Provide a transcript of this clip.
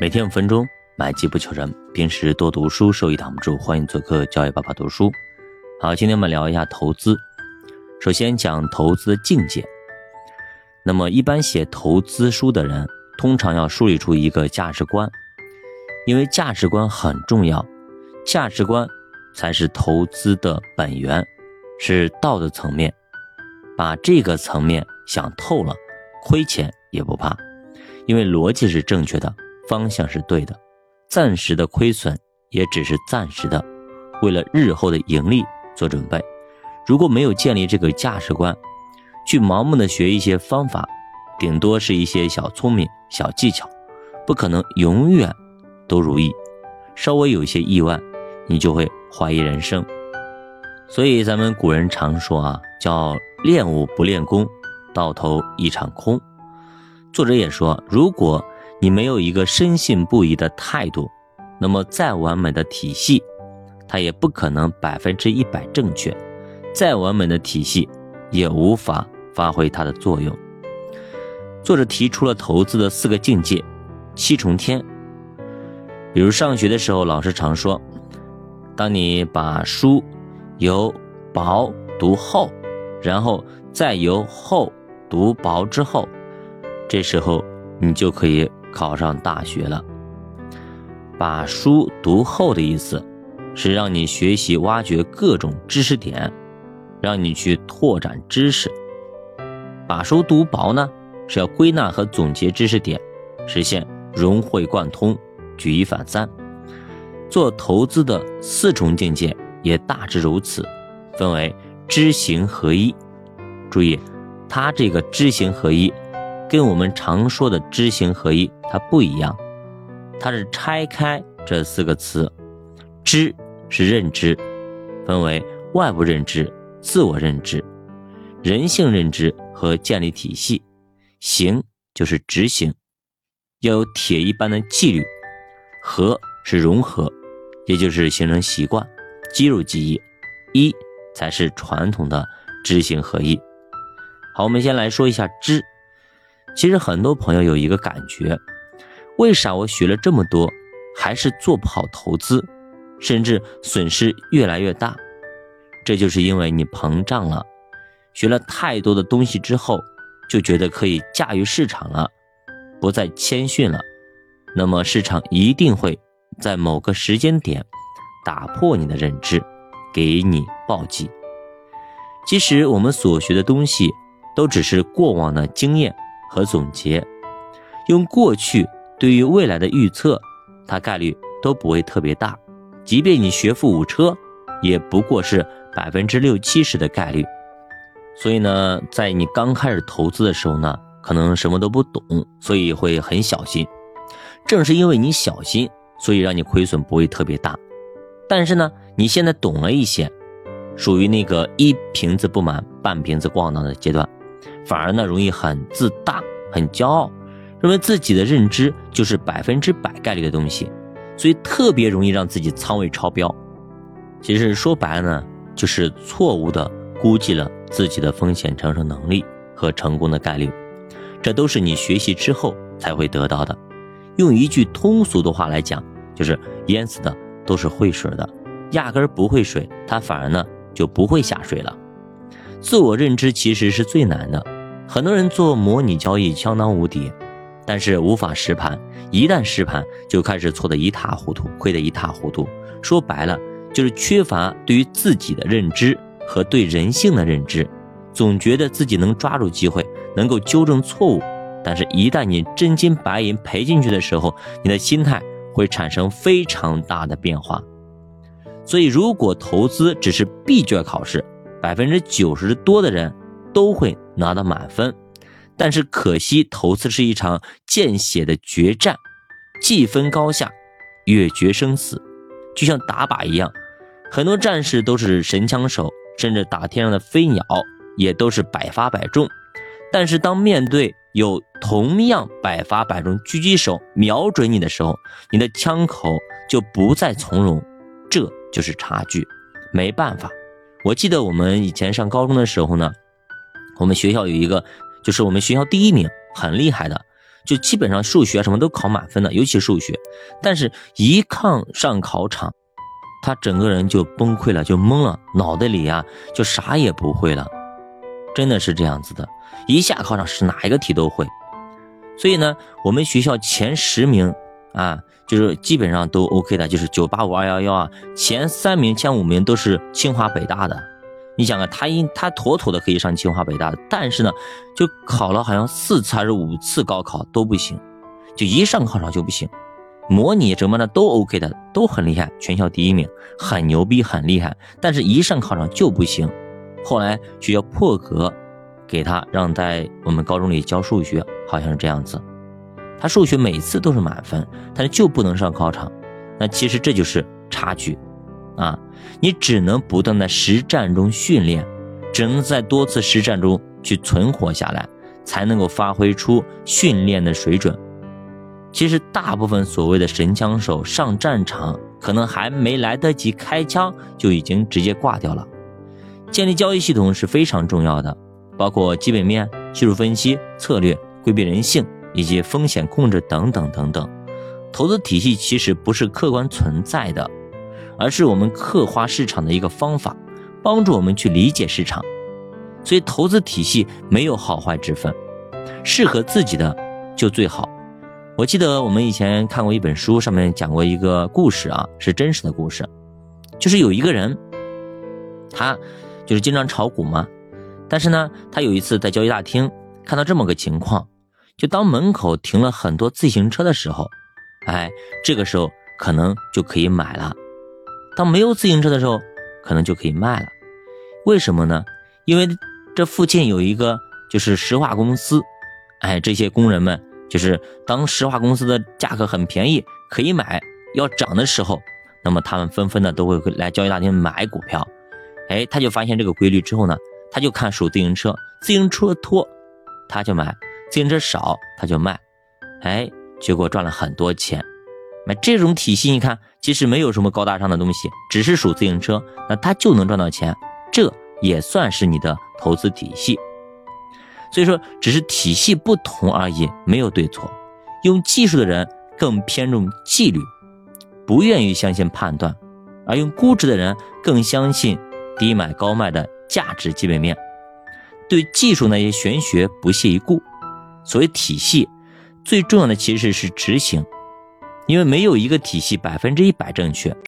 每天五分钟，买机不求人。平时多读书，收益挡不住。欢迎做客教育爸爸读书。好，今天我们聊一下投资。首先讲投资的境界。那么，一般写投资书的人，通常要梳理出一个价值观，因为价值观很重要。价值观才是投资的本源，是道德层面。把这个层面想透了，亏钱也不怕，因为逻辑是正确的。方向是对的，暂时的亏损也只是暂时的，为了日后的盈利做准备。如果没有建立这个价值观，去盲目的学一些方法，顶多是一些小聪明、小技巧，不可能永远都如意。稍微有一些意外，你就会怀疑人生。所以咱们古人常说啊，叫练武不练功，到头一场空。作者也说，如果你没有一个深信不疑的态度，那么再完美的体系，它也不可能百分之一百正确；再完美的体系，也无法发挥它的作用。作者提出了投资的四个境界，七重天。比如上学的时候，老师常说，当你把书由薄读厚，然后再由厚读薄之后，这时候你就可以。考上大学了，把书读厚的意思，是让你学习挖掘各种知识点，让你去拓展知识；把书读薄呢，是要归纳和总结知识点，实现融会贯通、举一反三。做投资的四重境界也大致如此，分为知行合一。注意，它这个知行合一。跟我们常说的知行合一它不一样，它是拆开这四个词，知是认知，分为外部认知、自我认知、人性认知和建立体系；行就是执行，要有铁一般的纪律；和是融合，也就是形成习惯、肌肉记忆；一才是传统的知行合一。好，我们先来说一下知。其实很多朋友有一个感觉，为啥我学了这么多，还是做不好投资，甚至损失越来越大？这就是因为你膨胀了，学了太多的东西之后，就觉得可以驾驭市场了，不再谦逊了。那么市场一定会在某个时间点打破你的认知，给你暴击。其实我们所学的东西，都只是过往的经验。和总结，用过去对于未来的预测，它概率都不会特别大。即便你学富五车，也不过是百分之六七十的概率。所以呢，在你刚开始投资的时候呢，可能什么都不懂，所以会很小心。正是因为你小心，所以让你亏损不会特别大。但是呢，你现在懂了一些，属于那个一瓶子不满半瓶子咣当的阶段。反而呢，容易很自大、很骄傲，认为自己的认知就是百分之百概率的东西，所以特别容易让自己仓位超标。其实说白了呢，就是错误的估计了自己的风险承受能力和成功的概率，这都是你学习之后才会得到的。用一句通俗的话来讲，就是淹死的都是会水的，压根儿不会水，他反而呢就不会下水了。自我认知其实是最难的，很多人做模拟交易相当无敌，但是无法实盘，一旦实盘就开始错得一塌糊涂，亏得一塌糊涂。说白了就是缺乏对于自己的认知和对人性的认知，总觉得自己能抓住机会，能够纠正错误，但是一旦你真金白银赔进去的时候，你的心态会产生非常大的变化。所以，如果投资只是闭卷考试。百分之九十多的人都会拿到满分，但是可惜，投资是一场见血的决战，既分高下，越决生死，就像打靶一样。很多战士都是神枪手，甚至打天上的飞鸟也都是百发百中。但是当面对有同样百发百中狙击手瞄准你的时候，你的枪口就不再从容，这就是差距，没办法。我记得我们以前上高中的时候呢，我们学校有一个，就是我们学校第一名，很厉害的，就基本上数学什么都考满分的，尤其数学。但是，一抗上考场，他整个人就崩溃了，就懵了，脑袋里呀就啥也不会了，真的是这样子的。一下考场是哪一个题都会。所以呢，我们学校前十名啊，就是基本上都 OK 的，就是九八五二幺幺啊，前三名、前五名都是清华北大的。你想啊，他应他妥妥的可以上清华北大的，但是呢，就考了好像四次还是五次高考都不行，就一上考场就不行。模拟什么的都 OK 的，都很厉害，全校第一名，很牛逼，很厉害。但是一上考场就不行。后来学校破格给他让在我们高中里教数学，好像是这样子。他数学每次都是满分，但是就不能上考场。那其实这就是差距。啊，你只能不断在实战中训练，只能在多次实战中去存活下来，才能够发挥出训练的水准。其实，大部分所谓的神枪手上战场，可能还没来得及开枪，就已经直接挂掉了。建立交易系统是非常重要的，包括基本面、技术分析、策略、规避人性以及风险控制等等等等。投资体系其实不是客观存在的。而是我们刻画市场的一个方法，帮助我们去理解市场。所以投资体系没有好坏之分，适合自己的就最好。我记得我们以前看过一本书，上面讲过一个故事啊，是真实的故事，就是有一个人，他就是经常炒股嘛，但是呢，他有一次在交易大厅看到这么个情况，就当门口停了很多自行车的时候，哎，这个时候可能就可以买了。当没有自行车的时候，可能就可以卖了。为什么呢？因为这附近有一个就是石化公司，哎，这些工人们就是当石化公司的价格很便宜，可以买，要涨的时候，那么他们纷纷的都会来交易大厅买股票。哎，他就发现这个规律之后呢，他就看数自行车，自行车多他就买，自行车少他就卖，哎，结果赚了很多钱。那这种体系，你看，其实没有什么高大上的东西，只是数自行车，那它就能赚到钱，这也算是你的投资体系。所以说，只是体系不同而已，没有对错。用技术的人更偏重纪律，不愿意相信判断；而用估值的人更相信低买高卖的价值基本面，对技术那些玄学不屑一顾。所谓体系，最重要的其实是执行。因为没有一个体系百分之一百正确。